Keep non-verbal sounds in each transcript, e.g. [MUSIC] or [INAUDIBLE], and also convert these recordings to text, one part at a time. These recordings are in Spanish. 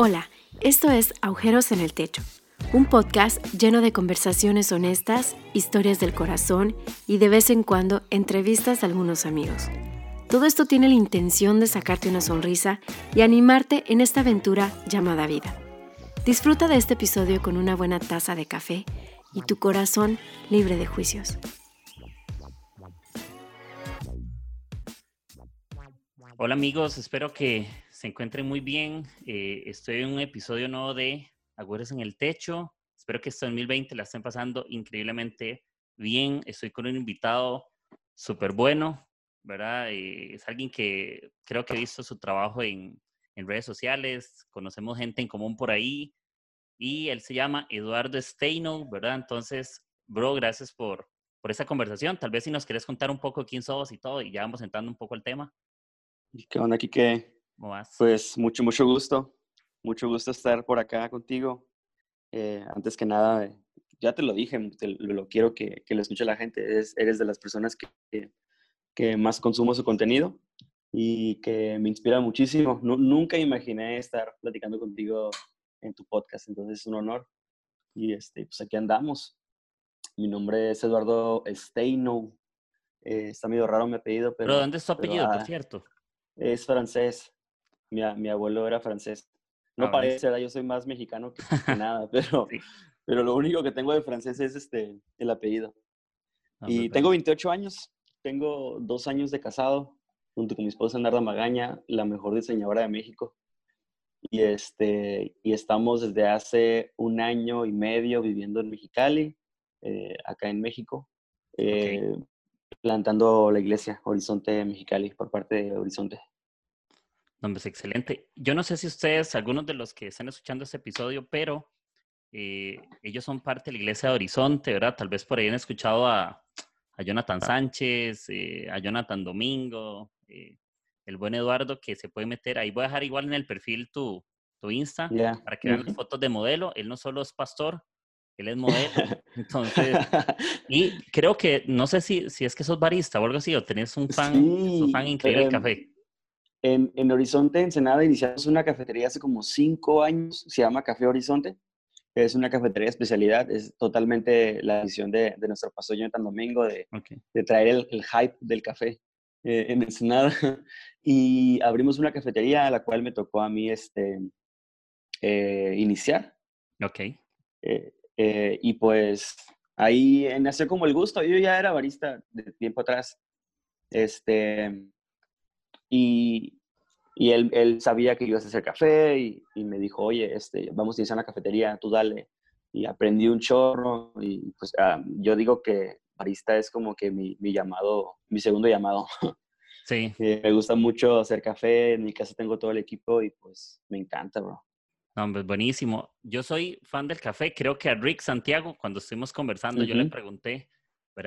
Hola, esto es Agujeros en el Techo, un podcast lleno de conversaciones honestas, historias del corazón y de vez en cuando entrevistas a algunos amigos. Todo esto tiene la intención de sacarte una sonrisa y animarte en esta aventura llamada vida. Disfruta de este episodio con una buena taza de café y tu corazón libre de juicios. Hola amigos, espero que se encuentren muy bien. Eh, estoy en un episodio nuevo de Agüeros en el Techo. Espero que este 2020 la estén pasando increíblemente bien. Estoy con un invitado súper bueno, ¿verdad? Eh, es alguien que creo que he visto su trabajo en, en, redes sociales, conocemos gente en común por ahí y él se llama Eduardo Steino, ¿verdad? Entonces, bro, gracias por, por esta conversación. Tal vez si nos quieres contar un poco quién sos y todo y ya vamos entrando un poco al tema. ¿Qué onda, Kike? Pues mucho, mucho gusto. Mucho gusto estar por acá contigo. Eh, antes que nada, ya te lo dije, lo, quiero que, que, lo escuche la gente. Eres, eres de las personas que, que, más consumo su contenido y que me inspira muchísimo. nunca imaginé estar platicando contigo en tu podcast, entonces es un honor. Y este, pues aquí andamos. Mi nombre es Eduardo Steino. Eh, está medio raro mi apellido, pero... ¿Pero dónde es tu apellido, por ah, cierto? Es francés. Mi, mi abuelo era francés. No ah, parece, yo soy más mexicano que, [LAUGHS] nada, pero, pero lo único que tengo de francés es este, el apellido. Ah, y tengo 28 años, tengo dos años de casado, junto con mi esposa Narda Magaña, la mejor diseñadora de México. Y, este, y estamos desde hace un año y medio viviendo en Mexicali, eh, acá en México, eh, plantando la iglesia Horizonte Mexicali por parte de Horizonte. No, pues excelente. Yo no sé si ustedes, algunos de los que están escuchando este episodio, pero eh, ellos son parte de la iglesia de Horizonte, ¿verdad? Tal vez por ahí han escuchado a, a Jonathan Sánchez, eh, a Jonathan Domingo, eh, el buen Eduardo, que se puede meter. Ahí voy a dejar igual en el perfil tu, tu Insta para que vean las fotos de modelo. Él no solo es pastor, él es modelo. [LAUGHS] Entonces, y creo que, no sé si, si es que sos barista o algo así, o tenés un [LAUGHS] fan, un fan increíble del café. En, en Horizonte, Ensenada, iniciamos una cafetería hace como cinco años, se llama Café Horizonte. Es una cafetería de especialidad, es totalmente la visión de, de nuestro pastor Jonathan Domingo de, de traer el, el, hype del café eh, en Ensenada. [LAUGHS] Y abrimos una cafetería a la cual me tocó a mí este, eh, iniciar. Ok. Eh, y pues ahí nació como el gusto. Yo ya era barista de tiempo atrás. Este, y, y él, él, sabía que ibas a hacer café y, y, me dijo, oye, este, vamos a ir a una cafetería, tú dale. Y aprendí un chorro y pues ah, yo digo que barista es como que mi, mi llamado, mi segundo llamado. [LAUGHS] Sí. Eh, me gusta mucho hacer café, en mi casa tengo todo el equipo y pues me encanta, bro. No, pues buenísimo. Yo soy fan del café. Creo que a Rick Santiago, cuando estuvimos conversando, yo le pregunté,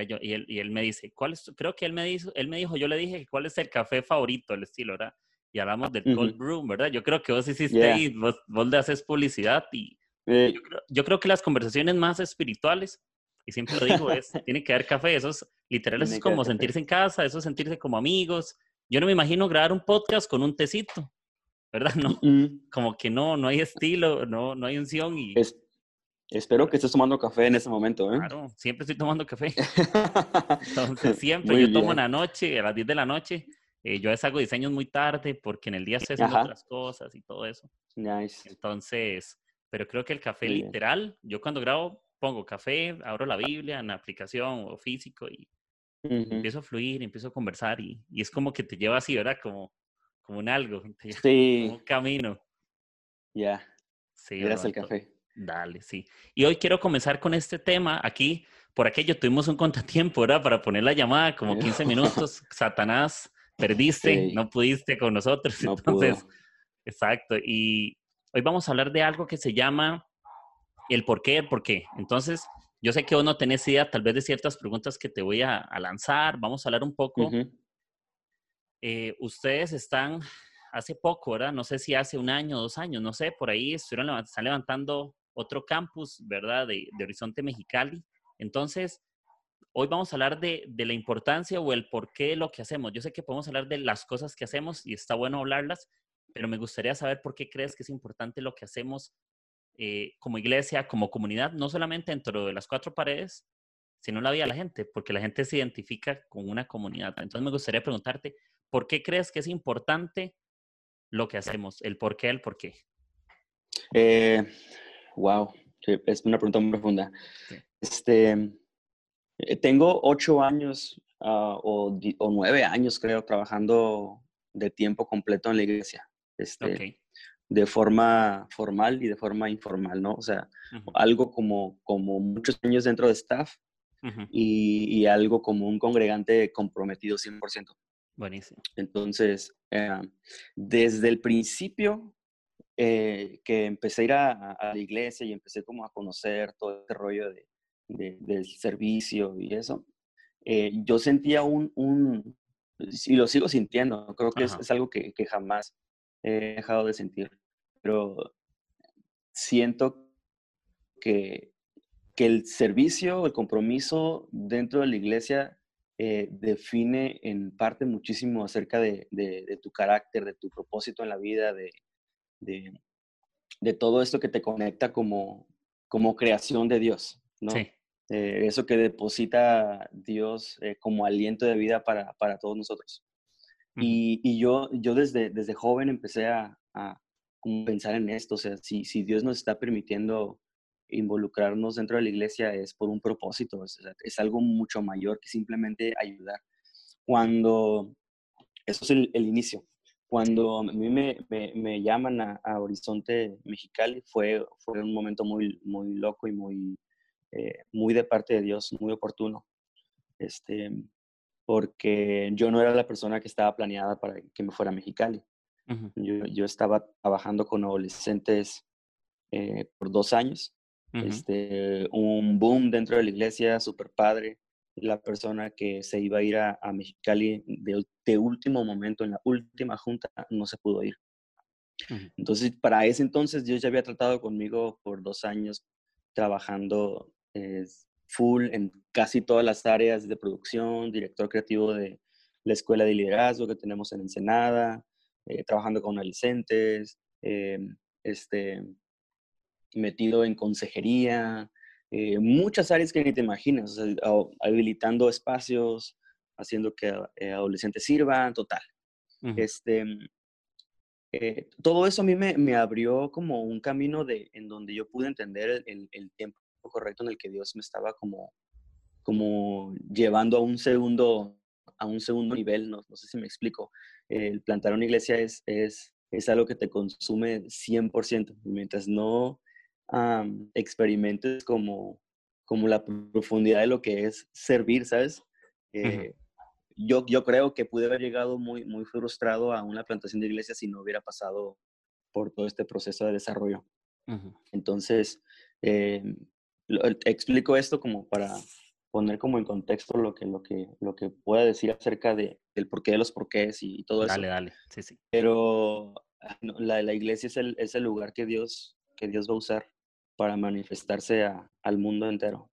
yo, y, él, y él me dice, ¿cuál es? Creo que él me, dijo, él me dijo, yo le dije, ¿cuál es el café favorito, el estilo, verdad? Y hablamos del cold brew, ¿verdad? Yo creo que vos hiciste ahí, vos, vos, le haces publicidad y yo, creo, yo, creo, que las conversaciones más espirituales, y siempre lo digo, es, tiene que haber café, eso es, literal, eso es como sentirse en casa, eso es sentirse como amigos. Yo no me imagino grabar un podcast con un tecito, ¿verdad? [LAUGHS] No, como que no, no hay estilo, no, no hay unción y... Es, Espero que estés tomando café en ese momento, ¿eh? Claro, siempre estoy tomando café. [LAUGHS] Entonces, siempre yo tomo en la noche, a las 10 de la noche. Eh, yo hago diseños muy tarde porque en el día estoy haciendo otras cosas y todo eso. Nice. Entonces, pero creo que el café literal, yo cuando grabo pongo café, abro la Biblia en la aplicación o físico y empiezo a fluir, empiezo a conversar y, y, es como que te lleva así, ¿verdad? Como, como un algo, [LAUGHS] sí. como un camino. Ya. Sí, Gracias el café. Dale, sí. Y hoy quiero comenzar con este tema. Aquí, por aquello, tuvimos un contratiempo, ¿verdad? Para poner la llamada, como 15 minutos. [LAUGHS] Satanás, perdiste, no pudiste con nosotros. No Entonces, pudo. exacto. Y hoy vamos a hablar de algo que se llama el por qué, el por qué. Entonces, yo sé que vos no tenés idea tal vez de ciertas preguntas que te voy a, a lanzar. Vamos a hablar un poco. Uh -huh. eh, ustedes están hace poco, ¿verdad? No sé si hace un año, dos años, no sé, por ahí estuvieron, están levantando otro campus, ¿verdad? De, de, Horizonte Mexicali. Entonces, hoy vamos a hablar de, de, la importancia o el por qué de lo que hacemos. Yo sé que podemos hablar de las cosas que hacemos y está bueno hablarlas, pero me gustaría saber por qué crees que es importante lo que hacemos eh, como iglesia, como comunidad, no solamente dentro de las cuatro paredes, sino la vida de la gente, porque la gente se identifica con una comunidad. Entonces me gustaría preguntarte, ¿por qué crees que es importante lo que hacemos? El por qué, el por qué. Eh, wow, es una pregunta muy profunda. Este, eh, tengo ocho años ah, o, nueve años, creo, trabajando de tiempo completo en la iglesia. Este, De forma formal y de forma informal, ¿no? O sea, algo como, como muchos años dentro de staff y, algo como un congregante comprometido 100%. Buenísimo. Entonces, eh, desde el principio eh, que empecé a ir a, la iglesia y empecé como a conocer todo este rollo de, del servicio y eso, eh, yo sentía un, un, y lo sigo sintiendo, creo que es, algo que, que, jamás he dejado de sentir, pero siento que, que el servicio, el compromiso dentro de la iglesia eh, define en parte muchísimo acerca de, de, tu carácter, de tu propósito en la vida, de, de, todo esto que te conecta como, como creación de Dios, ¿no? Sí. Eh, eso que deposita Dios eh, como aliento de vida para, para todos nosotros. y, y, yo, yo desde, desde joven empecé a, a pensar en esto, o sea, si, si Dios nos está permitiendo involucrarnos dentro de la iglesia es por un propósito, es, es algo mucho mayor que simplemente ayudar. Cuando, eso es el, el inicio, cuando a mí me, me, llaman a, Horizonte Mexicali fue, fue un momento muy, muy loco y muy, eh, muy de parte de Dios, muy oportuno. Este, porque yo no era la persona que estaba planeada para que me fuera a Mexicali. yo, yo, estaba trabajando con adolescentes eh, por dos años. este, un boom dentro de la iglesia, súper padre la persona que se iba a ir a, Mexicali de, último momento, en la última junta, no se pudo ir. Entonces, para ese entonces, Dios ya había tratado conmigo por dos años trabajando eh, full en casi todas las áreas de producción, director creativo de la escuela de liderazgo que tenemos en Ensenada, eh, trabajando con adolescentes, eh, este, metido en consejería, eh, muchas áreas que ni te imaginas, habilitando espacios, haciendo que eh, adolescentes sirvan, total. este, eh, todo eso a mí me, me, abrió como un camino de, en donde yo pude entender el, el, tiempo correcto en el que Dios me estaba como, como llevando a un segundo, a un segundo nivel, no, no sé si me explico. El plantar una iglesia es, es, es algo que te consume 100%. Mientras no experimentes como, como la profundidad de lo que es servir, ¿sabes? Eh, yo, yo creo que pude haber llegado muy, muy frustrado a una plantación de iglesia si no hubiera pasado por todo este proceso de desarrollo. Entonces, eh, explico esto como para poner como en contexto lo que, lo que, lo que pueda decir acerca de, del porqué de los porqués y, todo eso. Dale, dale, sí, sí. Pero ah, la, la iglesia es el, es el, lugar que Dios, que Dios va a usar para manifestarse al mundo entero.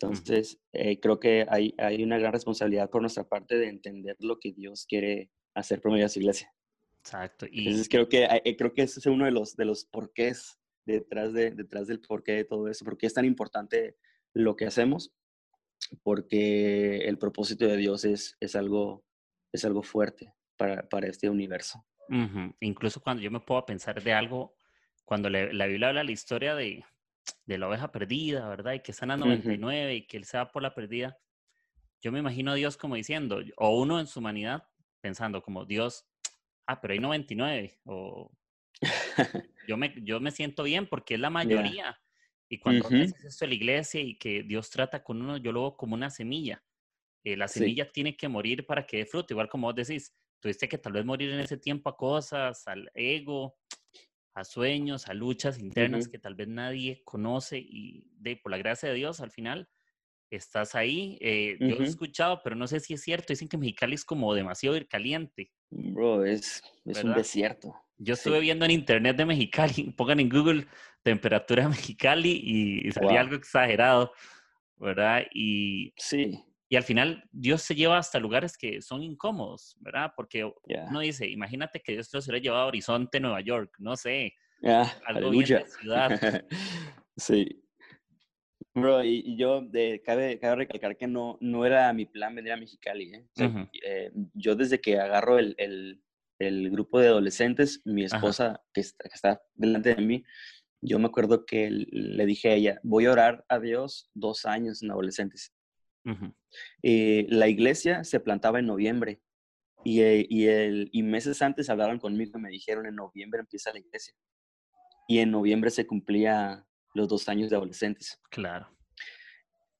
Entonces, eh, creo que hay, hay una gran responsabilidad por nuestra parte de entender lo que Dios quiere hacer por medio de su iglesia. Exacto. Y Entonces, creo que, eh, creo que ese es uno de los, de los porqués detrás, de, detrás del porqué de todo eso. ¿Por qué es tan importante lo que hacemos? Porque el propósito de Dios es, es, algo, es algo fuerte para, para este universo. Incluso cuando yo me puedo pensar de algo, cuando la Biblia habla la historia de, de la oveja perdida, ¿verdad? Y que están a 99 y que él se va por la perdida. Yo me imagino a Dios como diciendo, o uno en su humanidad pensando como Dios, ah, pero hay 99, o [LAUGHS] yo me, yo me siento bien porque es la mayoría. Y cuando uh esto la iglesia y que Dios trata con uno, yo lo veo como una semilla. Eh, la semilla tiene que morir para que dé fruto, igual como vos decís, tuviste que tal vez morir en ese tiempo a cosas, al ego, a sueños, a luchas internas que tal vez nadie conoce y de por la gracia de Dios al final estás ahí. Eh, yo he escuchado, pero no sé si es cierto, dicen que Mexicali es como demasiado caliente. Bro, es, es un desierto. Yo estuve viendo en internet de Mexicali, [LAUGHS] pongan en Google temperatura [LAUGHS] Mexicali y, salía algo exagerado, ¿verdad? Y sí. Y al final Dios se lleva hasta lugares que son incómodos, ¿verdad? Porque uno dice, imagínate que Dios te hubiera llevado a Horizonte, Nueva York, no sé, algo bien de ciudad. [LAUGHS] sí. Bro, y, yo de, cabe, cabe, recalcar que no, no era mi plan venir a Mexicali. ¿eh? eh yo desde que agarro el, el, el, grupo de adolescentes, mi esposa que está, que está, delante de mí, yo me acuerdo que le dije a ella, voy a orar a Dios dos años en adolescentes. Eh, la iglesia se plantaba en noviembre y, eh, y, el, y meses antes hablaron conmigo y me dijeron en noviembre empieza la iglesia. Y en noviembre se cumplía los dos años de adolescentes. Claro.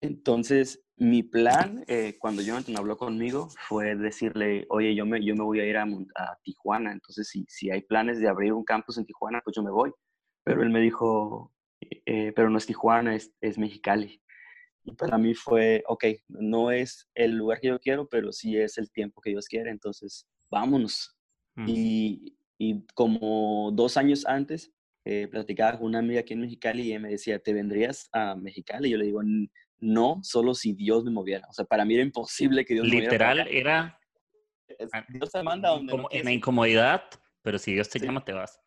Entonces, mi plan, eh, cuando Jonathan habló conmigo, fue decirle, oye, yo me, yo me voy a ir a, a Tijuana, entonces si, si hay planes de abrir un campus en Tijuana, pues yo me voy. Pero él me dijo, pero no es Tijuana, es, es Mexicali. Y para mí fue, ok, no es el lugar que yo quiero, pero sí es el tiempo que Dios quiere, entonces vámonos. Mm. Y, y, como dos años antes, eh, platicaba con una amiga aquí en Mexicali y ella me decía, ¿te vendrías a Mexicali? Y yo le digo, no, solo si Dios me moviera. O sea, para mí era imposible que Dios me moviera. Literal era... Dios te manda donde como En la incomodidad, pero si Dios te llama, te vas.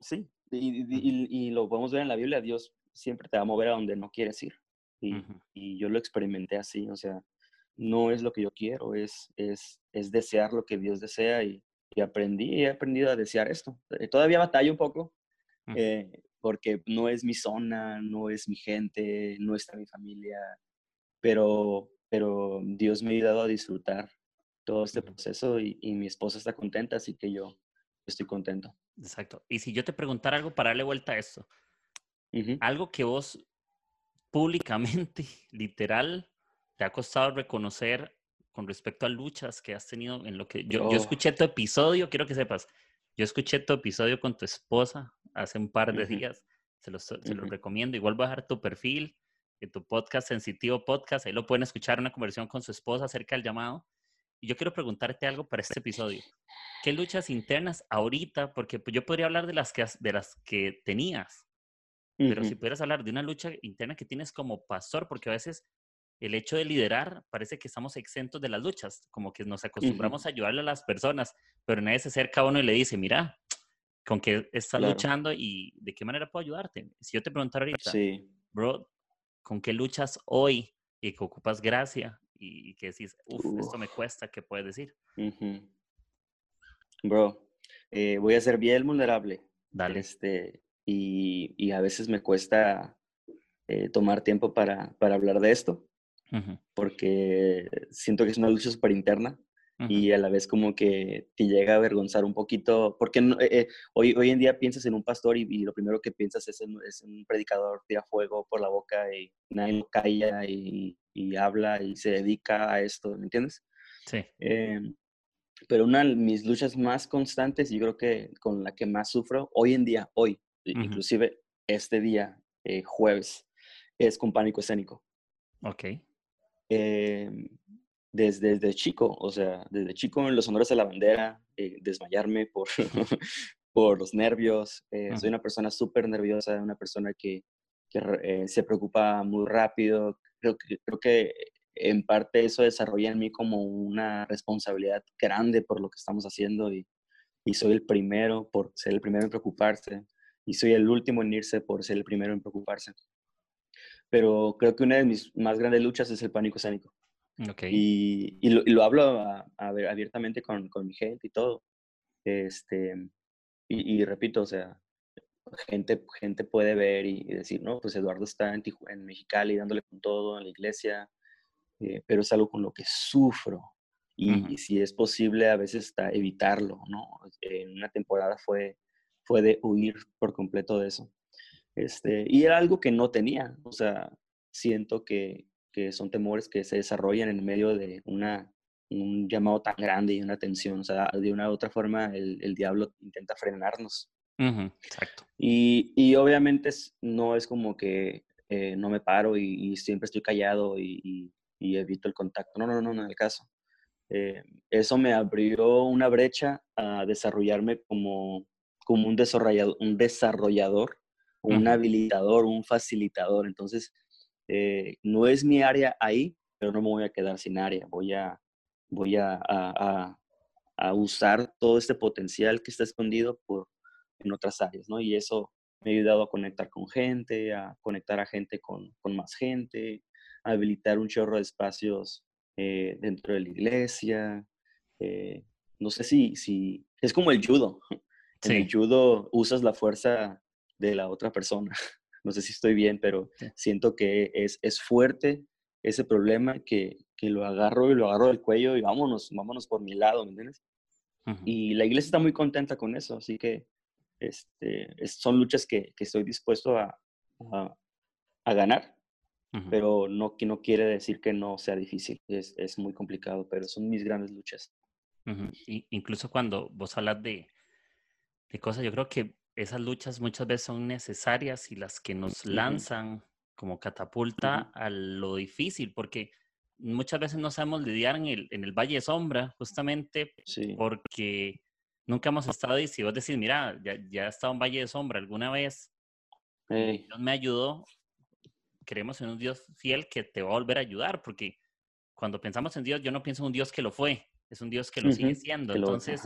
Sí, y, y, y, lo podemos ver en la Biblia, Dios siempre te va a mover a donde no quieres ir. Y, yo lo experimenté así, o sea, no es lo que yo quiero, es, es, es desear lo que Dios desea y, y aprendí, he aprendido a desear esto. Eh, todavía batallo un poco, eh, porque no es mi zona, no es mi gente, no está mi familia, pero, pero Dios me ha ayudado a disfrutar todo este proceso y, y mi esposa está contenta, así que yo estoy contento. Exacto. Y si yo te preguntara algo para darle vuelta a esto, algo que vos públicamente, [LAUGHS] literal, te ha costado reconocer con respecto a luchas que has tenido en lo que yo, yo escuché tu episodio, quiero que sepas, yo escuché tu episodio con tu esposa hace un par de días, se los, se los recomiendo, igual dejar tu perfil, en tu podcast, Sensitivo Podcast, ahí lo pueden escuchar una conversación con su esposa acerca del llamado. Y yo quiero preguntarte algo para este episodio. ¿Qué luchas internas ahorita? Porque pues, yo podría hablar de las que, de las que tenías, pero si pudieras hablar de una lucha interna que tienes como pastor, porque a veces el hecho de liderar parece que estamos exentos de las luchas, como que nos acostumbramos a ayudarle a las personas, pero nadie se acerca a uno y le dice, mira, ¿con qué estás luchando y de qué manera puedo ayudarte? Si yo te preguntara ahorita, bro, ¿con qué luchas hoy y que ocupas gracia y, que decís, uff, esto me cuesta, ¿qué puedes decir? Bro, eh, voy a ser bien vulnerable. Dale. Este, y, a veces me cuesta eh, tomar tiempo para, para, hablar de esto, porque siento que es una lucha súper interna y a la vez como que te llega a avergonzar un poquito, porque eh, eh, hoy, hoy en día piensas en un pastor y, lo primero que piensas es en, es un predicador, tira fuego por la boca y nadie lo calla y, y habla y se dedica a esto, ¿me entiendes? Sí. Em, pero una de mis luchas más constantes, y creo que con la que más sufro hoy en día, hoy, inclusive este día, eh, jueves, es con pánico escénico. Ok. Em, desde, desde, chico, o sea, desde chico en los honores de la bandera, eh, desmayarme por, [LAUGHS] [LAUGHS] por los nervios. Eh, soy una persona súper nerviosa, una persona que, que se preocupa muy rápido. Creo que, creo que en parte eso desarrolla en mí como una responsabilidad grande por lo que estamos haciendo y, y soy el primero por ser el primero en preocuparse y soy el último en irse por ser el primero en preocuparse. Pero creo que una de mis más grandes luchas es el pánico escénico. Okay. Y, y, lo, hablo abiertamente con, con, mi gente y todo. Este, y, repito, o sea, gente, gente puede ver y, decir, no, pues Eduardo está en, en Mexicali dándole con todo en la iglesia, eh, pero es algo con lo que sufro. Y, si es posible, a veces está evitarlo, ¿no? En una temporada fue fue de huir por completo de eso. Este, y era algo que no tenía, o sea, siento que, que son temores que se desarrollan en medio de una, un llamado tan grande y una tensión, o sea, de una u otra forma el, el diablo intenta frenarnos. exacto. Y, y, obviamente no es como que eh, no me paro y, siempre estoy callado y, y, evito el contacto. No, no, no, no, en el caso. Eh, eso me abrió una brecha a desarrollarme como, como un desarrollador, un, desarrollador, un habilitador, un facilitador. Entonces, eh, no es mi área ahí, pero no me voy a quedar sin área, voy a, voy a, a, usar todo este potencial que está escondido por, en otras áreas, ¿no? Y eso me ha ayudado a conectar con gente, a conectar a gente con, con más gente, a habilitar un chorro de espacios eh, dentro de la iglesia. Eh, no sé si, si, es como el judo. En el judo usas la fuerza de la otra persona. [LAUGHS] No sé si estoy bien, pero siento que es, es fuerte ese problema que, que lo agarro y lo agarro del cuello y vámonos, vámonos por mi lado, ¿me entiendes? Y la iglesia está muy contenta con eso, así que este, son luchas que, que estoy dispuesto a, a, ganar, pero no, que no quiere decir que no sea difícil, es, es muy complicado, pero son mis grandes luchas. incluso cuando vos hablas de, de cosas, yo creo que esas luchas muchas veces son necesarias y las que nos lanzan como catapulta a lo difícil, porque muchas veces no sabemos lidiar en el, en el Valle de Sombra, justamente porque nunca hemos estado ahí. Si vos decís, mira, ya, ya he estado en Valle de Sombra alguna vez, Dios me ayudó, creemos en un Dios fiel que te va a volver a ayudar, porque cuando pensamos en Dios, yo no pienso en un Dios que lo fue, es un Dios que lo sigue siendo. Entonces,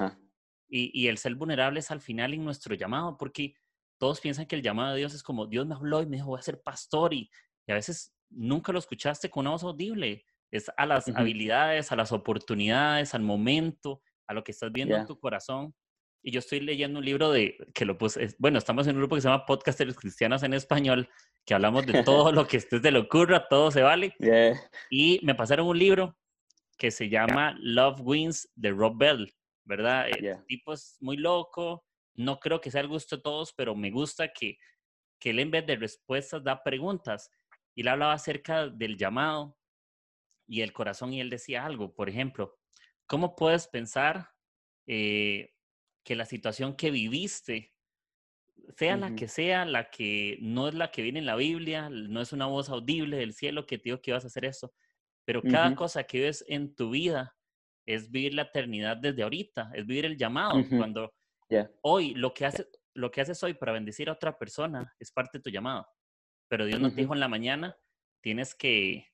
y, y, el ser vulnerable es al final en nuestro llamado, porque todos piensan que el llamado de Dios es como, Dios me habló y me dijo, voy a ser pastor, y, y a veces nunca lo escuchaste con una voz audible. Es a las habilidades, a las oportunidades, al momento, a lo que estás viendo en tu corazón. Y yo estoy leyendo un libro de, que lo puse, bueno, estamos en un grupo que se llama Podcasters Cristianos en Español, que hablamos de todo [LAUGHS] lo que estés de locura, todo se vale. Y me pasaron un libro que se llama Love Wins de Rob Bell, ¿verdad? El tipo es muy loco, no creo que sea el gusto de todos, pero me gusta que, que él en vez de respuestas da preguntas. Y él hablaba acerca del llamado, y el corazón y él decía algo. Por ejemplo, ¿cómo puedes pensar eh, que la situación que viviste, sea la que sea, la que no es la que viene en la Biblia, no es una voz audible del cielo que te dijo que ibas a hacer eso, pero cada cosa que ves en tu vida es vivir la eternidad desde ahorita, es vivir el llamado. Cuando hoy lo que, haces, lo que haces hoy para bendecir a otra persona es parte de tu llamado, pero Dios no te dijo en la mañana, tienes que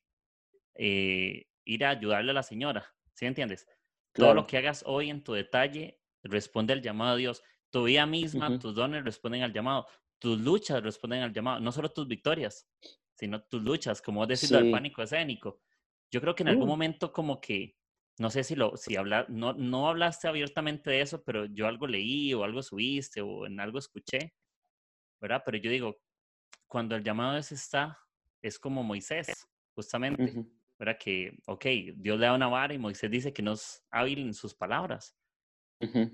eh, ir a ayudarle a la señora, ¿sí entiendes? Todo lo que hagas hoy en tu detalle responde al llamado de Dios. Tu vida misma, tus dones responden al llamado. Tus luchas responden al llamado. No solo tus victorias, sino tus luchas, como sí. del pánico escénico. Yo creo que en algún uh. momento como que, no sé si lo, si habla, no, no hablaste abiertamente de eso, pero yo algo leí o algo subiste o en algo escuché, ¿verdad? Pero yo digo, cuando el llamado es está, es como Moisés, justamente. ¿verdad? Que, ok, Dios le da una vara y Moisés dice que no es hábil en sus palabras.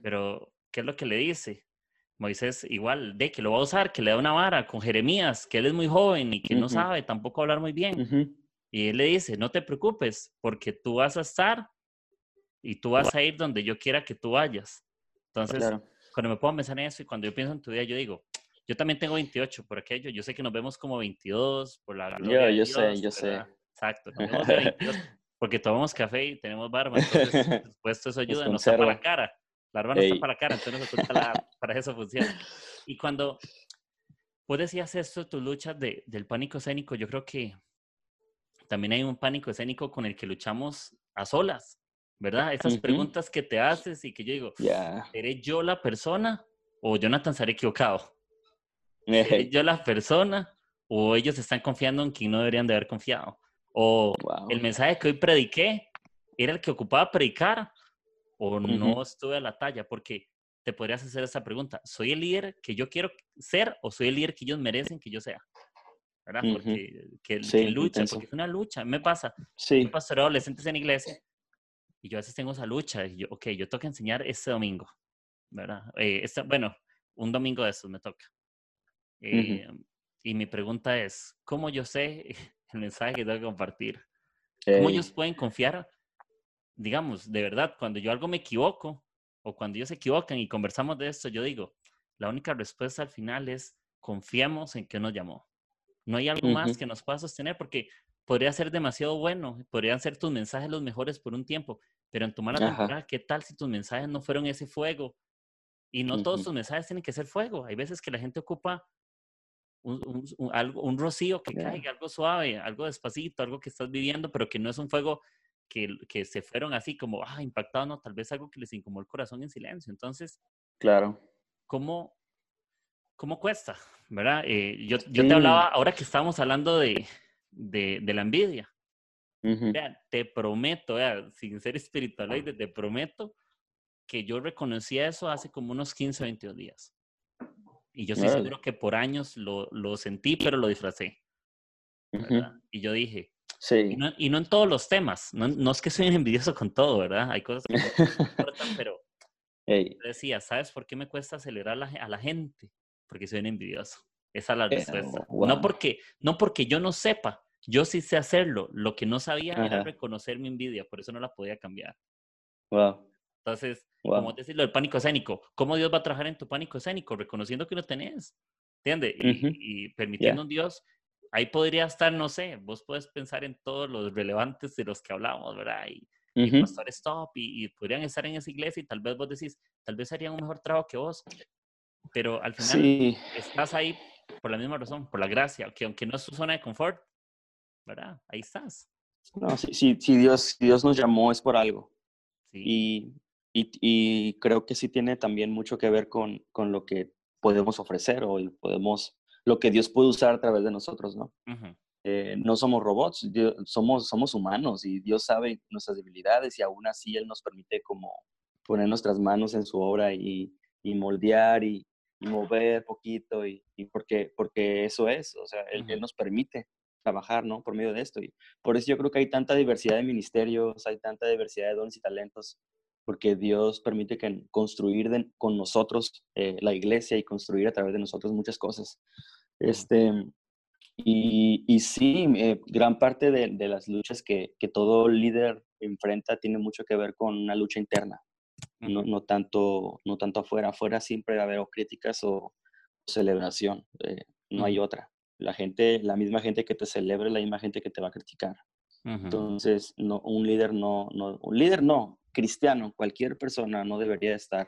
Pero, ¿qué es lo que le dice? Moisés igual, de que lo va a usar, que le da una vara con Jeremías, que él es muy joven y que no sabe tampoco hablar muy bien. Y él le dice, no te preocupes, porque tú vas a estar y tú vas a ir donde yo quiera que tú vayas. Entonces, cuando me puedo pensar en eso y cuando yo pienso en tu vida, yo digo, yo también tengo 28 por aquello, yo sé que nos vemos como 22 por la gloria Yo, yo sé, yo sé. Exacto, [LAUGHS] porque tomamos café y tenemos barba, entonces, [LAUGHS] supuesto, eso ayuda, nos tapa la cara. La barba no está para la cara, entonces la, [LAUGHS] para eso funciona. Y cuando vos decías esto, tu lucha de, del pánico escénico, yo creo que también hay un pánico escénico con el que luchamos a solas, ¿verdad? Esas preguntas que te haces y que yo digo, ¿seré yo la persona o Jonathan será equivocado? ¿Seré [LAUGHS] yo la persona o ellos están confiando en quien no deberían de haber confiado? O el mensaje que hoy prediqué era el que ocupaba predicar o no estuve a la talla, porque te podrías hacer esa pregunta, ¿soy el líder que yo quiero ser o soy el líder que ellos merecen que yo sea? ¿Verdad? Porque que, lucha, porque es una lucha, me pasa. Sí. Pastor adolescentes en iglesia y yo a veces tengo esa lucha y yo, ok, yo tengo que enseñar este domingo, ¿verdad? Eh, bueno, un domingo de esos me toca. Eh, y mi pregunta es, ¿cómo yo sé [LAUGHS] el mensaje que tengo que compartir. ¿Cómo ellos pueden confiar? Digamos, de verdad, cuando yo algo me equivoco o cuando ellos se equivocan y conversamos de esto, yo digo, la única respuesta al final es confiamos en que nos llamó. No hay algo más que nos pueda sostener porque podría ser demasiado bueno, podrían ser tus mensajes los mejores por un tiempo, pero en tu mala temporada, ¿qué tal si tus mensajes no fueron ese fuego? Y no todos tus mensajes tienen que ser fuego. Hay veces que la gente ocupa un, algo, un rocío que caiga, algo suave, algo despacito, algo que estás viviendo, pero que no es un fuego que, que se fueron así como, ah, impactados, no, tal vez algo que les incomodó el corazón en silencio. Entonces, claro. ¿Cómo, cómo cuesta? ¿Verdad? Eh, yo, yo te hablaba, ahora que estábamos hablando de, de, de la envidia. Te prometo, sin ser espiritual, te prometo que yo reconocía eso hace como unos 15, 22 días. Y yo estoy seguro que por años lo, lo sentí, pero lo disfracé. Y yo dije, sí. y, no, y, no, en todos los temas, no, no, es que soy [LAUGHS] envidioso con todo, ¿verdad? Hay cosas que no importan, [LAUGHS] pero decía, ¿sabes por qué me cuesta acelerar a la gente? Porque soy un envidioso. Esa es la respuesta. No, porque, no porque yo no sepa, yo sí sé hacerlo. Lo que no sabía era reconocer mi envidia, por eso no la podía cambiar. Wow. Entonces, como decirlo, el pánico escénico. ¿Cómo Dios va a trabajar en tu pánico escénico? Reconociendo que lo tenés. ¿Entiendes? y, permitiendo a un Dios. Ahí podría estar, no sé, vos puedes pensar en todos los relevantes de los que hablamos, ¿verdad? Y, pastor stop y, podrían estar en esa iglesia y tal vez vos decís, tal vez harían un mejor trabajo que vos. Pero al final estás ahí por la misma razón, por la gracia, que aunque no es tu zona de confort, ¿verdad? Ahí estás. No, sí, sí, sí Dios, si Dios nos llamó es por algo. Sí. Y y, creo que sí tiene también mucho que ver con, con lo que podemos ofrecer o podemos, lo que Dios puede usar a través de nosotros, ¿no? Eh, no somos robots, somos, somos humanos y Dios sabe nuestras debilidades y aún así Él nos permite como poner nuestras manos en su obra y, y moldear y, y, mover poquito y, y, porque, porque eso es, o sea, él, él, nos permite trabajar, ¿no? Por medio de esto y por eso yo creo que hay tanta diversidad de ministerios, hay tanta diversidad de dones y talentos porque Dios permite que construir con nosotros eh, la iglesia y construir a través de nosotros muchas cosas. Este, y, y sí, eh, gran parte de, de las luchas que, que, todo líder enfrenta tiene mucho que ver con una lucha interna, no, no, tanto, no tanto afuera. Afuera siempre va a haber o críticas o celebración, eh, no hay otra. La gente, la misma gente que te celebre, la misma gente que te va a criticar. Entonces, no, un líder no, no, un líder no, cristiano, cualquier persona no debería estar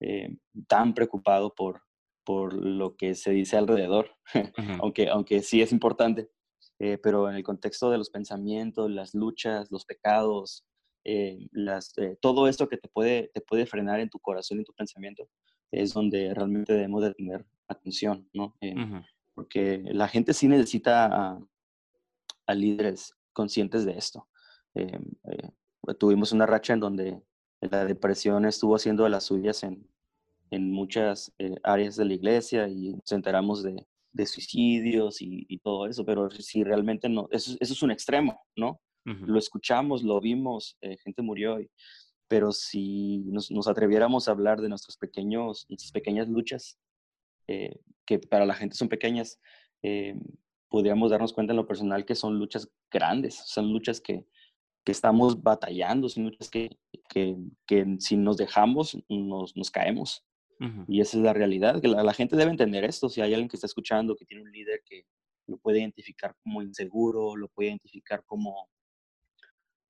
eh, tan preocupado por, por lo que se dice alrededor, [LAUGHS] aunque, aunque sí es importante, eh, pero en el contexto de los pensamientos, las luchas, los pecados, eh, las, todo esto que te puede, te puede frenar en tu corazón y tu pensamiento, es donde realmente debemos de tener atención, ¿no? Porque la gente sí necesita a, a líderes conscientes de esto tuvimos una racha en donde la depresión estuvo haciendo de las suyas en, en muchas eh, áreas de la iglesia y nos enteramos de, de suicidios y, y, todo eso, pero si realmente no, eso, eso es un extremo, ¿no? Lo escuchamos, lo vimos, eh, gente murió, y, pero si nos, nos, atreviéramos a hablar de nuestros pequeños, nuestras pequeñas luchas, eh, que para la gente son pequeñas, podríamos darnos cuenta en lo personal que son luchas grandes, son luchas que, que estamos batallando, sino que, que, que si nos dejamos, nos, nos caemos. Y esa es la realidad, que la, gente debe entender esto. Si hay alguien que está escuchando, que tiene un líder que lo puede identificar como inseguro, lo puede identificar como,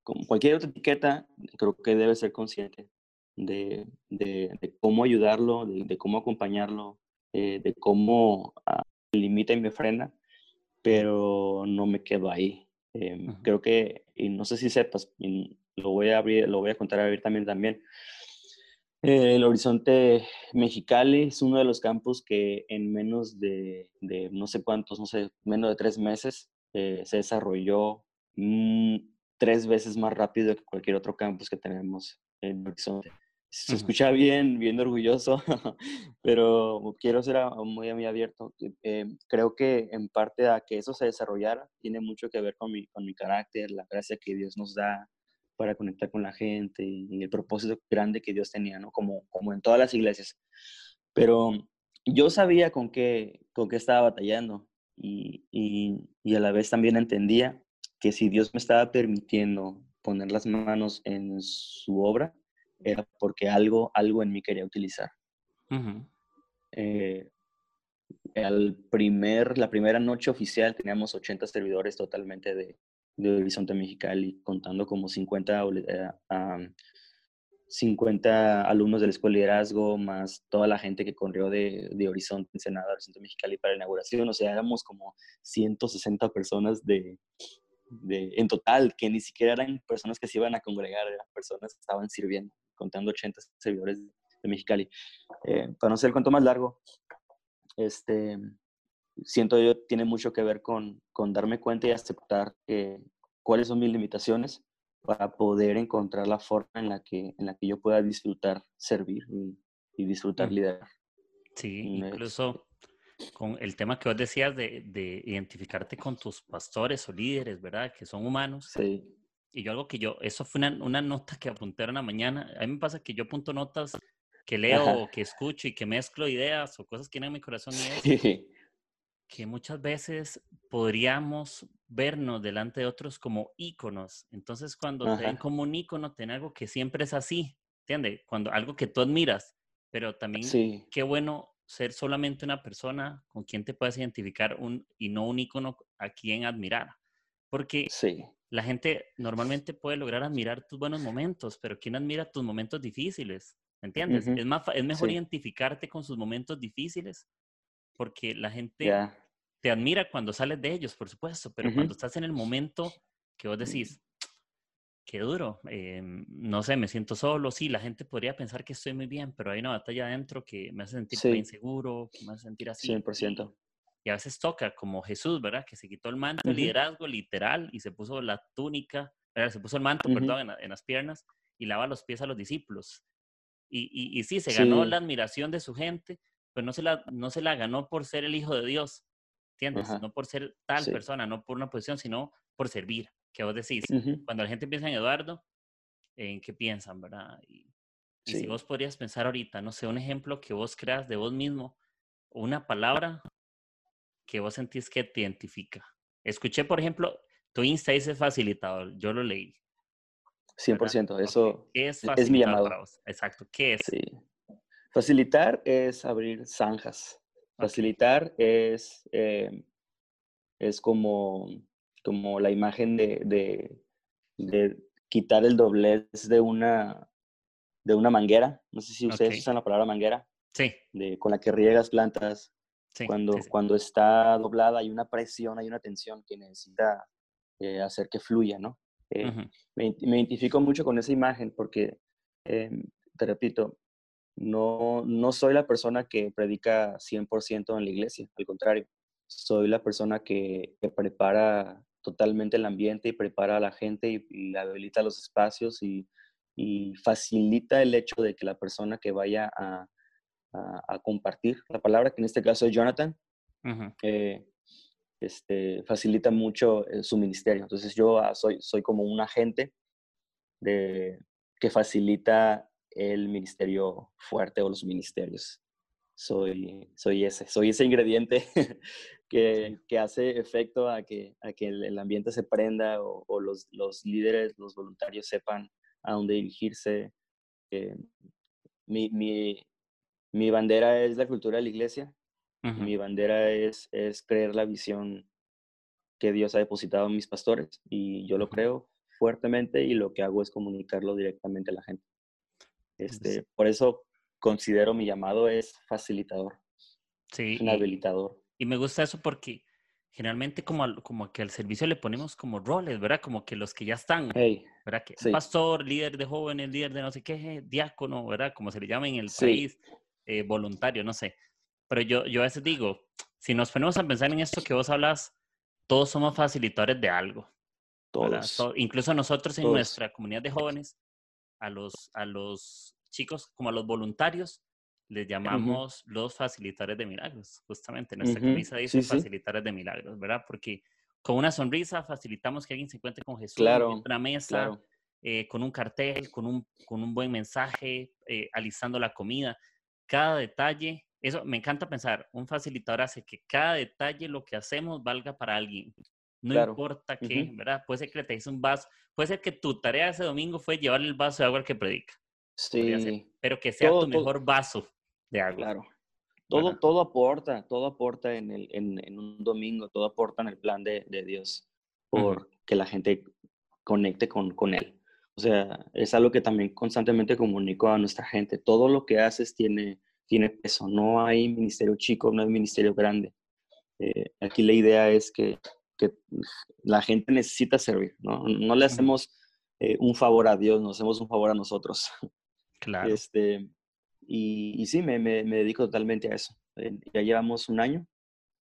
como cualquier otra etiqueta, creo que debe ser consciente de, de, cómo ayudarlo, de, cómo acompañarlo, eh, de cómo ah, limita y me frena, pero no me quedo ahí. Em, creo que, y no sé si sepas, lo voy a abrir, lo voy a contar a abrir también también. Eh, el Horizonte Mexicali es uno de los campos que en menos de, de no sé cuántos, no sé, menos de tres meses eh, se desarrolló mm, tres veces más rápido que cualquier otro campus que tenemos en Horizonte se escucha bien, bien orgulloso, [LAUGHS] pero quiero ser muy, muy abierto. Eh, creo que en parte a que eso se desarrollara tiene mucho que ver con mi, con mi carácter, la gracia que Dios nos da para conectar con la gente y, el propósito grande que Dios tenía, ¿no? Como, como en todas las iglesias. Pero yo sabía con qué, con qué estaba batallando y, y, y a la vez también entendía que si Dios me estaba permitiendo poner las manos en su obra, era porque algo, algo en mí quería utilizar. Eh, primer, la primera noche oficial teníamos 80 servidores totalmente de, de Horizonte Mexicali, contando como 50 eh, 50 alumnos de la Escuela de Liderazgo, más toda la gente que corrió de, de Horizonte, Ensenada, Horizonte Mexicali para la inauguración. O sea, éramos como 160 personas de, de, en total, que ni siquiera eran personas que se iban a congregar, eran personas que estaban sirviendo, contando 80 servidores de Mexicali. Eh, para no ser el cuento más largo, este, siento yo tiene mucho que ver con, con darme cuenta y aceptar que, cuáles son mis limitaciones para poder encontrar la forma en la que, en la que yo pueda disfrutar servir y, disfrutar liderar. Sí, incluso con el tema que vos decías de, de, identificarte con tus pastores o líderes, ¿verdad? Que son humanos. Sí. Y yo algo que yo, eso fue una, una nota que apunté en la mañana. A mí me pasa que yo apunto notas que leo o que escucho y que mezclo ideas o cosas que tienen en mi corazón y es que muchas veces podríamos vernos delante de otros como íconos. Entonces, cuando te ven como un ícono, ten algo que siempre es así, ¿entiendes? Cuando algo que tú admiras, pero también qué bueno ser solamente una persona con quien te puedes identificar un, y no un ícono a quien admirar. Porque la gente normalmente puede lograr admirar tus buenos momentos, pero ¿quién admira tus momentos difíciles? ¿Me entiendes? es, más, es mejor identificarte con sus momentos difíciles porque la gente te admira cuando sales de ellos, por supuesto, pero cuando estás en el momento que vos decís, qué duro, eh, no sé, me siento solo, sí, la gente podría pensar que estoy muy bien, pero hay una batalla adentro que me hace sentir inseguro, que me hace sentir así. 100%. Y, a veces toca, como Jesús, ¿verdad? Que se quitó el manto de liderazgo literal y se puso la túnica, se puso el manto, perdón, en, las piernas y lava los pies a los discípulos. Y, y, sí, se ganó la admiración de su gente, pero no se, la, no se la ganó por ser el hijo de Dios, ¿entiendes? No por ser tal persona, no por una posición, sino por servir, que vos decís. Cuando la gente piensa en Eduardo, ¿en qué piensan, verdad? Y, si vos podrías pensar ahorita, no sé, un ejemplo que vos creas de vos mismo, una palabra que vos sentís que te identifica. Escuché, por ejemplo, tu Insta dice facilitador, yo lo leí. 100%, eso es, es mi llamado. Exacto, ¿qué es? Sí. Facilitar es abrir zanjas. Facilitar es, eh, es como, como la imagen de, de, quitar el doblez de una, de una manguera. No sé si ustedes usan la palabra manguera. Sí. De, con la que riegas plantas. Cuando, cuando está doblada hay una presión, hay una tensión que necesita eh, hacer que fluya, ¿no? Eh, me, me, identifico mucho con esa imagen porque, te repito, no, no soy la persona que predica 100% en la iglesia, al contrario, soy la persona que, prepara totalmente el ambiente y prepara a la gente y, habilita los espacios y, facilita el hecho de que la persona que vaya a, compartir la palabra, que en este caso es Jonathan, eh, este, facilita mucho eh, su ministerio. Entonces yo ah, soy, soy como un agente de, que facilita el ministerio fuerte o los ministerios. Soy, soy ese, soy ese ingrediente [LAUGHS] que, que, hace efecto a que, a que el, ambiente se prenda o, los, los, líderes, los voluntarios sepan a dónde dirigirse. mi, mi, mi, bandera es la cultura de la iglesia. Mi bandera es, es creer la visión que Dios ha depositado en mis pastores y yo lo creo fuertemente y lo que hago es comunicarlo directamente a la gente. Este, por eso considero mi llamado es facilitador. Sí. Un habilitador. Y me gusta eso porque generalmente como, como que al servicio le ponemos como roles, ¿verdad? Como que los que ya están, ¿verdad? Que pastor, líder de jóvenes, líder de no sé qué, diácono, ¿verdad? Como se le llama en el país, eh, voluntario, no sé. Pero yo, yo a veces digo, si nos ponemos a pensar en esto que vos hablas, todos somos facilitadores de algo. Todos. incluso nosotros en nuestra comunidad de jóvenes a los, a los chicos, como a los voluntarios, les llamamos los facilitadores de milagros. Justamente nuestra camisa dice facilitadores de milagros, ¿verdad? Porque con una sonrisa facilitamos que alguien se encuentre con Jesús en una mesa, eh, con un cartel, con un, con un buen mensaje, eh, alisando la comida. Cada detalle, eso me encanta pensar, un facilitador hace que cada detalle, lo que hacemos, valga para alguien. No importa qué, ¿verdad? Puede ser que le des un vaso, puede ser que tu tarea ese domingo fue llevarle el vaso de agua al que predica. Sí. pero que sea tu mejor vaso de agua. Claro. Todo, todo aporta, todo aporta en, el, en, un domingo, todo aporta en el plan de, de Dios por que la gente conecte con, con Él. O sea, es algo que también constantemente comunico a nuestra gente. Todo lo que haces tiene, tiene peso. No hay ministerio chico, no hay ministerio grande. Eh, aquí la idea es que, que, la gente necesita servir, ¿no? No le hacemos eh, un favor a Dios, nos hacemos un favor a nosotros. [LAUGHS] Claro. Este, y, y sí, me, me, me, dedico totalmente a eso. ya llevamos un año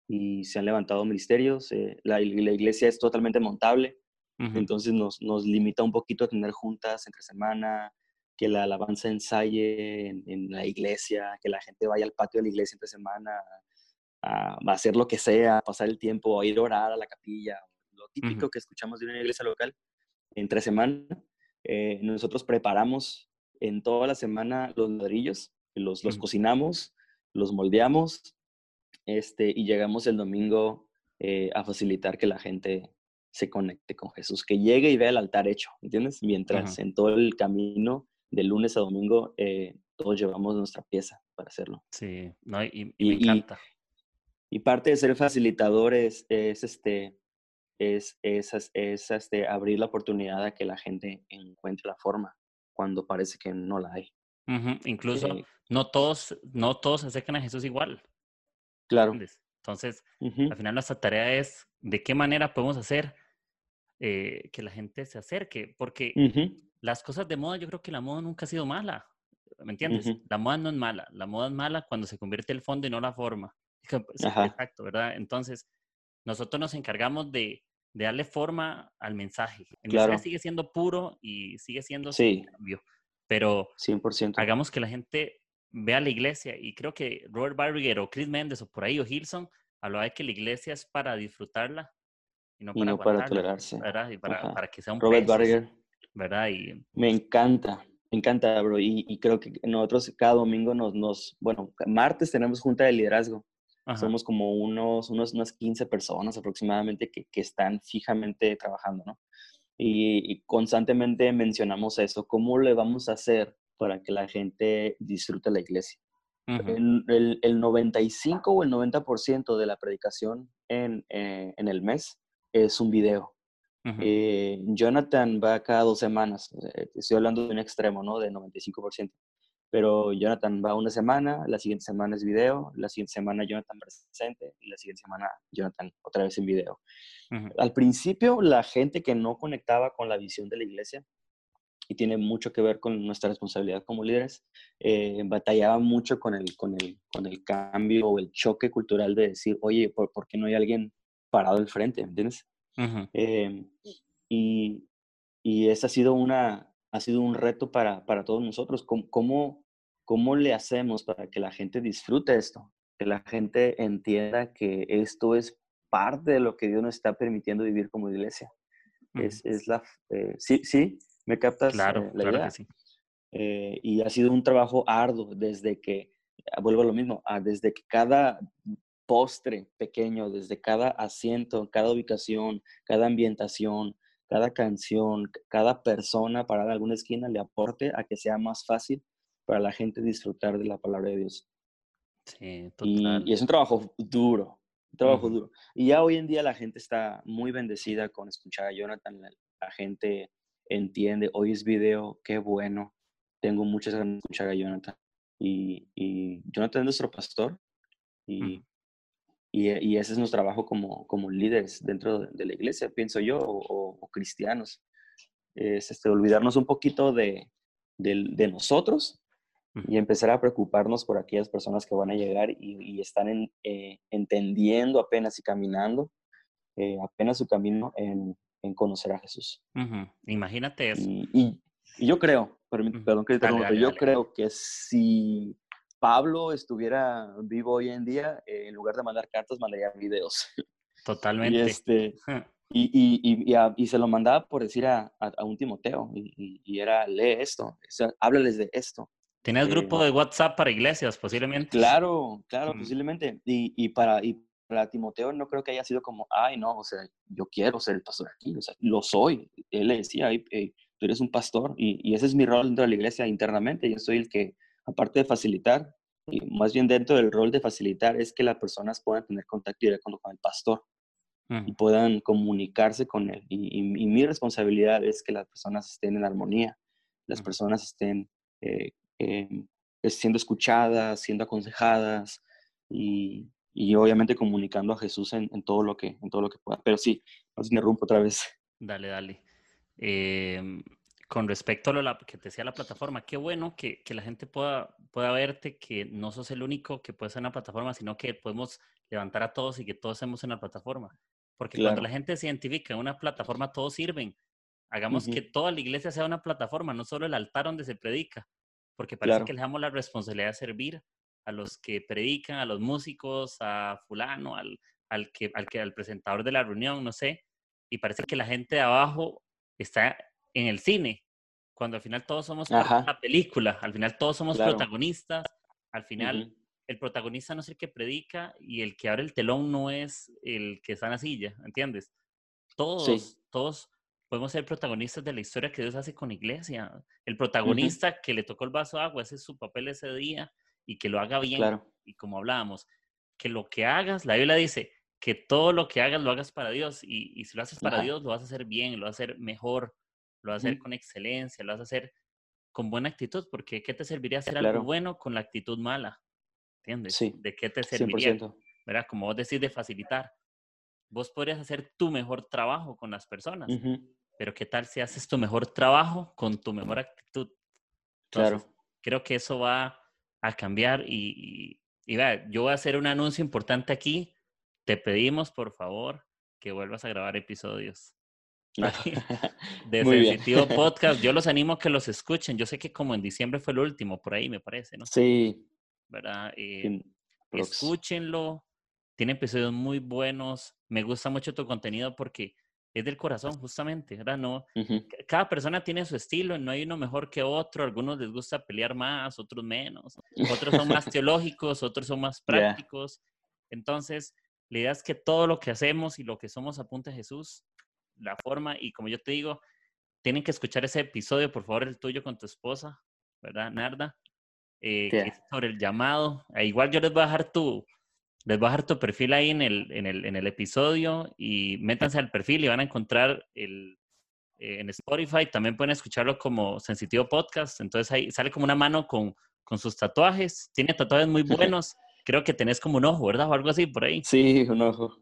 y se han levantado ministerios. la, la, iglesia es totalmente montable. Entonces nos, nos, limita un poquito a tener juntas entre semana, que la alabanza ensaye en, la iglesia, que la gente vaya al patio de la iglesia entre semana a, hacer lo que sea, pasar el tiempo, a ir a orar a la capilla, lo típico que escuchamos de una iglesia local. Entre semana, eh, nosotros preparamos en toda la semana los ladrillos, los, los cocinamos, los moldeamos este, y llegamos el domingo eh, a facilitar que la gente se conecte con Jesús, que llegue y vea el altar hecho, ¿entiendes? Mientras en todo el camino de lunes a domingo eh, todos llevamos nuestra pieza para hacerlo. Sí, no, y, me encanta. Y, parte de ser facilitador es, este, es, es, es, este, abrir la oportunidad a que la gente encuentre la forma cuando parece que no la hay. Incluso eh, no todos, no todos acercan a Jesús igual. Claro. Entonces, al final nuestra tarea es de qué manera podemos hacer eh, que la gente se acerque, porque las cosas de moda, yo creo que la moda nunca ha sido mala, ¿me entiendes? La moda no es mala, la moda es mala cuando se convierte el fondo y no la forma. Exacto, ¿verdad? Entonces, nosotros nos encargamos de, de darle forma al mensaje. El mensaje sigue siendo puro y sigue siendo sí. cambio, pero 100%. hagamos que la gente vea la iglesia y creo que Robert Barriger o Chris Mendes o por ahí o Hilson hablaba de que la iglesia es para disfrutarla y no para, para tolerarse. ¿verdad? Y para, para, que sea un Robert Barriger. ¿verdad? Y... Me encanta, me encanta, bro. Y, y, creo que nosotros cada domingo nos, nos, bueno, martes tenemos junta de liderazgo. Somos como unos, unos, unas 15 personas aproximadamente que, que están fijamente trabajando, ¿no? Y, y, constantemente mencionamos eso, ¿cómo le vamos a hacer para que la gente disfrute la iglesia? el, el, el, 95 o el 90% de la predicación en, eh, en el mes es un video. Eh, Jonathan va cada dos semanas, eh, estoy hablando de un extremo, ¿no? De 95%. Pero Jonathan va una semana, la siguiente semana es video, la siguiente semana Jonathan presente y la siguiente semana Jonathan otra vez en video. Al principio, la gente que no conectaba con la visión de la iglesia, y tiene mucho que ver con nuestra responsabilidad como líderes, eh, batallaba mucho con el, con, el, con el cambio o el choque cultural de decir, oye, ¿por, ¿por qué no hay alguien parado al frente? ¿Entiendes? Em, y, y ese ha sido, una, ha sido un reto para, para todos nosotros. ¿Cómo, ¿Cómo, le hacemos para que la gente disfrute esto? Que la gente entienda que esto es parte de lo que Dios nos está permitiendo vivir como iglesia. es, es, la... Eh, sí, sí, ¿me captas? Claro, eh, claro que sí. Eh, y ha sido un trabajo arduo desde que, vuelvo a lo mismo, desde que cada postre pequeño desde cada asiento, cada ubicación, cada ambientación, cada canción, cada persona para en alguna esquina le aporte a que sea más fácil para la gente disfrutar de la palabra de Dios. Sí, total. Y, es un trabajo duro, un trabajo duro. Y ya hoy en día la gente está muy bendecida con escuchar a Jonathan. La, gente entiende, hoy es video, qué bueno. Tengo muchas ganas de escuchar a Jonathan. Y, y Jonathan es nuestro pastor. Y, y, ese es nuestro trabajo como, como líderes dentro de, la iglesia, pienso yo, o, cristianos. Es este, olvidarnos un poquito de, de, nosotros y empezar a preocuparnos por aquellas personas que van a llegar y, están eh, entendiendo apenas y caminando eh, apenas su camino en, en, conocer a Jesús. Imagínate eso. Y, yo creo, perdón que te yo creo que si Pablo estuviera vivo hoy en día, eh, en lugar de mandar cartas, mandaría videos. [LAUGHS] Totalmente. y, este, y, y, y, se lo mandaba por decir a, a, un Timoteo, y, era, lee esto, o sea, háblales de esto. ¿Tienes eh, grupo de WhatsApp para iglesias, posiblemente? Claro, claro, posiblemente. Y, para, y para Timoteo no creo que haya sido como, ay, no, o sea, yo quiero ser el pastor aquí, o sea, lo soy. Él le decía, tú eres un pastor, y, ese es mi rol dentro de la iglesia internamente, yo soy el que aparte de facilitar, y más bien dentro del rol de facilitar, es que las personas puedan tener contacto directo con el pastor. y puedan comunicarse con él. Y, mi responsabilidad es que las personas estén en armonía, las personas estén eh, em, siendo escuchadas, siendo aconsejadas y, obviamente comunicando a Jesús en, todo lo que, en todo lo que pueda. Pero sí, no se interrumpo otra vez. Dale, dale. Em, con respecto a lo que te decía la plataforma, qué bueno que, que, la gente pueda, pueda verte, que no sos el único que puede ser en la plataforma, sino que podemos levantar a todos y que todos estemos en la plataforma. Porque cuando la gente se identifica en una plataforma, todos sirven. Hagamos que toda la iglesia sea una plataforma, no solo el altar donde se predica, porque parece que le damos la responsabilidad de servir a los que predican, a los músicos, a fulano, al, al, que, al, que, al presentador de la reunión, no sé, y parece que la gente de abajo está en el cine, cuando al final todos somos la película, al final todos somos protagonistas, al final el protagonista no es el que predica y el que abre el telón no es el que está en la silla, ¿entiendes? Todos, todos podemos ser protagonistas de la historia que Dios hace con la iglesia. El protagonista que le tocó el vaso de agua, ese es su papel ese día y que lo haga bien. Y como hablábamos, que lo que hagas, la Biblia dice, que todo lo que hagas lo hagas para Dios y, si lo haces para Dios lo vas a hacer bien, lo vas a hacer mejor, lo vas a hacer con excelencia, lo vas a hacer con buena actitud, porque ¿qué te serviría hacer algo bueno con la actitud mala? ¿Entiendes? Sí. ¿De qué te serviría? ¿Verdad? Como vos decís de facilitar. Vos podrías hacer tu mejor trabajo con las personas, pero ¿qué tal si haces tu mejor trabajo con tu mejor actitud? claro. Creo que eso va a cambiar y, y, yo voy a hacer un anuncio importante aquí. Te pedimos, por favor, que vuelvas a grabar episodios. [LAUGHS] [LAUGHS] de Sensitivo [LAUGHS] Podcast. Yo los animo a que los escuchen. Yo sé que como en diciembre fue el último, por ahí me parece, ¿no? Sí. ¿Verdad? Eh, escúchenlo. Tiene episodios muy buenos. Me gusta mucho tu contenido porque es del corazón, justamente, ¿verdad? No, Cada persona tiene su estilo, no hay uno mejor que otro. Algunos les gusta pelear más, otros menos. Otros son más [LAUGHS] teológicos, otros son más prácticos. Entonces, la idea es que todo lo que hacemos y lo que somos apunte a Jesús la forma y como yo te digo, tienen que escuchar ese episodio, por favor, el tuyo con tu esposa, ¿verdad, Narda? Eh, sobre el llamado. E igual yo les voy a dejar tu, les voy a dejar tu perfil ahí en el, en el, en el episodio y métanse al perfil y van a encontrar el, eh, en Spotify. También pueden escucharlo como Sensitivo Podcast. Entonces ahí sale como una mano con, con sus tatuajes. Tiene tatuajes muy [LAUGHS] buenos. Creo que tenés como un ojo, ¿verdad? O algo así por ahí. Sí, un ojo.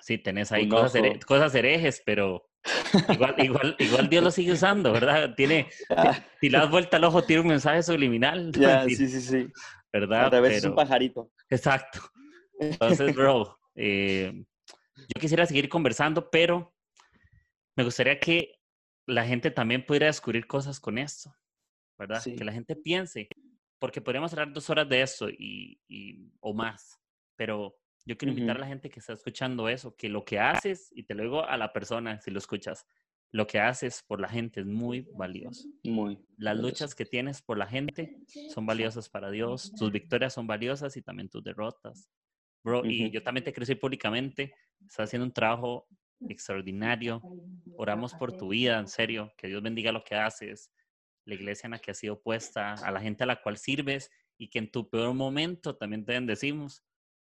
Sí, tenés ahí cosas, cosas, herejes, pero igual, [LAUGHS] igual, igual Dios lo sigue usando, ¿verdad? Tiene, si le das vuelta al ojo, tiene un mensaje subliminal. [LAUGHS] Ya, sí, sí, sí. ¿Verdad? A veces es un pajarito. Exacto. Entonces, bro, eh, yo quisiera seguir conversando, pero me gustaría que la gente también pudiera descubrir cosas con esto, ¿verdad? Que la gente piense, porque podríamos hablar dos horas de esto y, y o más, pero yo quiero invitar a la gente que está escuchando eso, que lo que haces, y te lo digo a la persona si lo escuchas, lo que haces por la gente es muy valioso. Muy. Las luchas que tienes por la gente son valiosas para Dios, tus victorias son valiosas y también tus derrotas. Bro, y yo también te decir públicamente, estás haciendo un trabajo extraordinario. Oramos por tu vida, en serio, que Dios bendiga lo que haces, la iglesia en la que has sido puesta, a la gente a la cual sirves y que en tu peor momento también te bendecimos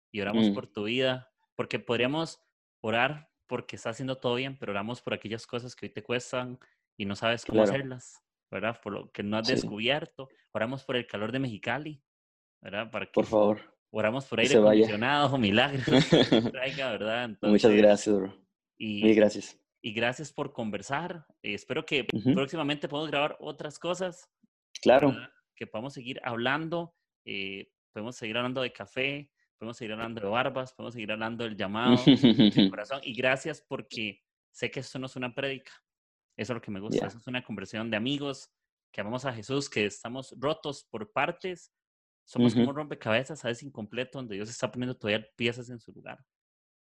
y oramos mm. por tu vida, porque podríamos orar porque está haciendo todo bien, pero oramos por aquellas cosas que hoy te cuestan y no sabes cómo hacerlas, ¿verdad? Por lo que no has descubierto. Oramos por el calor de Mexicali, ¿verdad? Para por favor. Oramos por aire acondicionado, [LAUGHS] milagros. [LAUGHS] ¿verdad? Muchas gracias, bro. Y, gracias. Y gracias por conversar. espero que próximamente podamos grabar otras cosas. Claro. Que podamos seguir hablando. Eh, podemos seguir hablando de café, podemos seguir hablando de barbas, podemos seguir hablando del llamado, del [LAUGHS] corazón. Y gracias porque sé que esto no es una prédica. Eso es lo que me gusta. Eso es una conversión de amigos que amamos a Jesús, que estamos rotos por partes. Somos como un rompecabezas, a veces incompleto, donde Dios está poniendo todavía piezas en su lugar.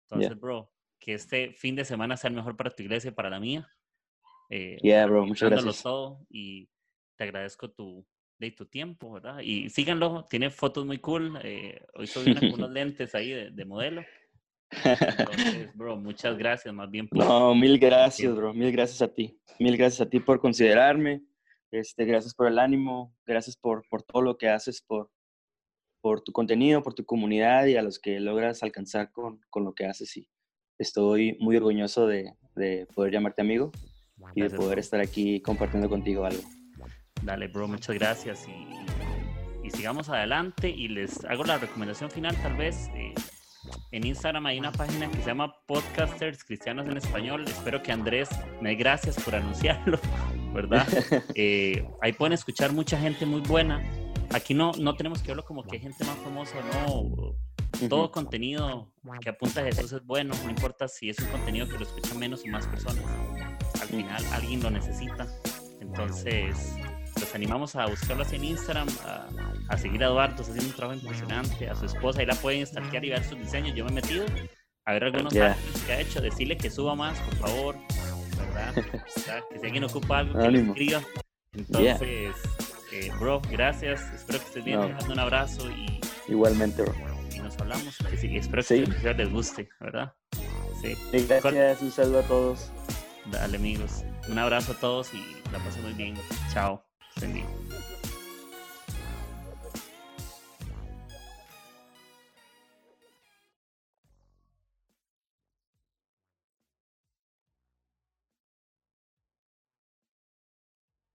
Entonces, bro, que este fin de semana sea el mejor para tu iglesia y para la mía. Eh, yeah, bro, muchas gracias. todo y te agradezco tu, de tu tiempo, ¿verdad? Y síganlo, tiene fotos muy cool. Eh, hoy subí unos [LAUGHS] lentes ahí de, modelo. [LAUGHS] Entonces, bro, muchas gracias, más bien. no, mil gracias, bro, mil gracias a ti. Mil gracias a ti por considerarme. Este, gracias por el ánimo, gracias por, por todo lo que haces, por, por tu contenido, por tu comunidad y a los que logras alcanzar con, con lo que haces. Y estoy muy orgulloso de, de poder llamarte amigo y de poder estar aquí compartiendo contigo algo. Dale, bro, muchas gracias y, y, sigamos adelante y les hago la recomendación final tal vez. Eh, en Instagram hay una página que se llama Podcasters Cristianos en Español. Espero que Andrés me dé gracias por anunciarlo, [LAUGHS] ¿verdad? [LAUGHS] Eh, ahí pueden escuchar mucha gente muy buena. Aquí no, no tenemos que verlo como que hay gente más famosa, no. Todo contenido que apunta a Jesús es bueno, no importa si es un contenido que lo escuchan menos o más personas. Al final alguien lo necesita. Entonces, los animamos a buscarlo así en Instagram, a, seguir a Eduardo, está haciendo un trabajo impresionante, a su esposa, ahí la pueden stalkear y ver sus diseños. Yo me he metido a ver algunos yeah. que ha hecho, decirle que suba más, por favor, ¿verdad? [LAUGHS] que si alguien ocupa algo, que lo escriba. Entonces, eh, bro, gracias, espero que estés bien, no. un abrazo y... Igualmente, bro. Y nos hablamos, sí, espero que sí. les guste, ¿verdad? Sí. Gracias, un saludo a todos. Dale, amigos. Un abrazo a todos y la pasen muy bien. Chao. Cindy.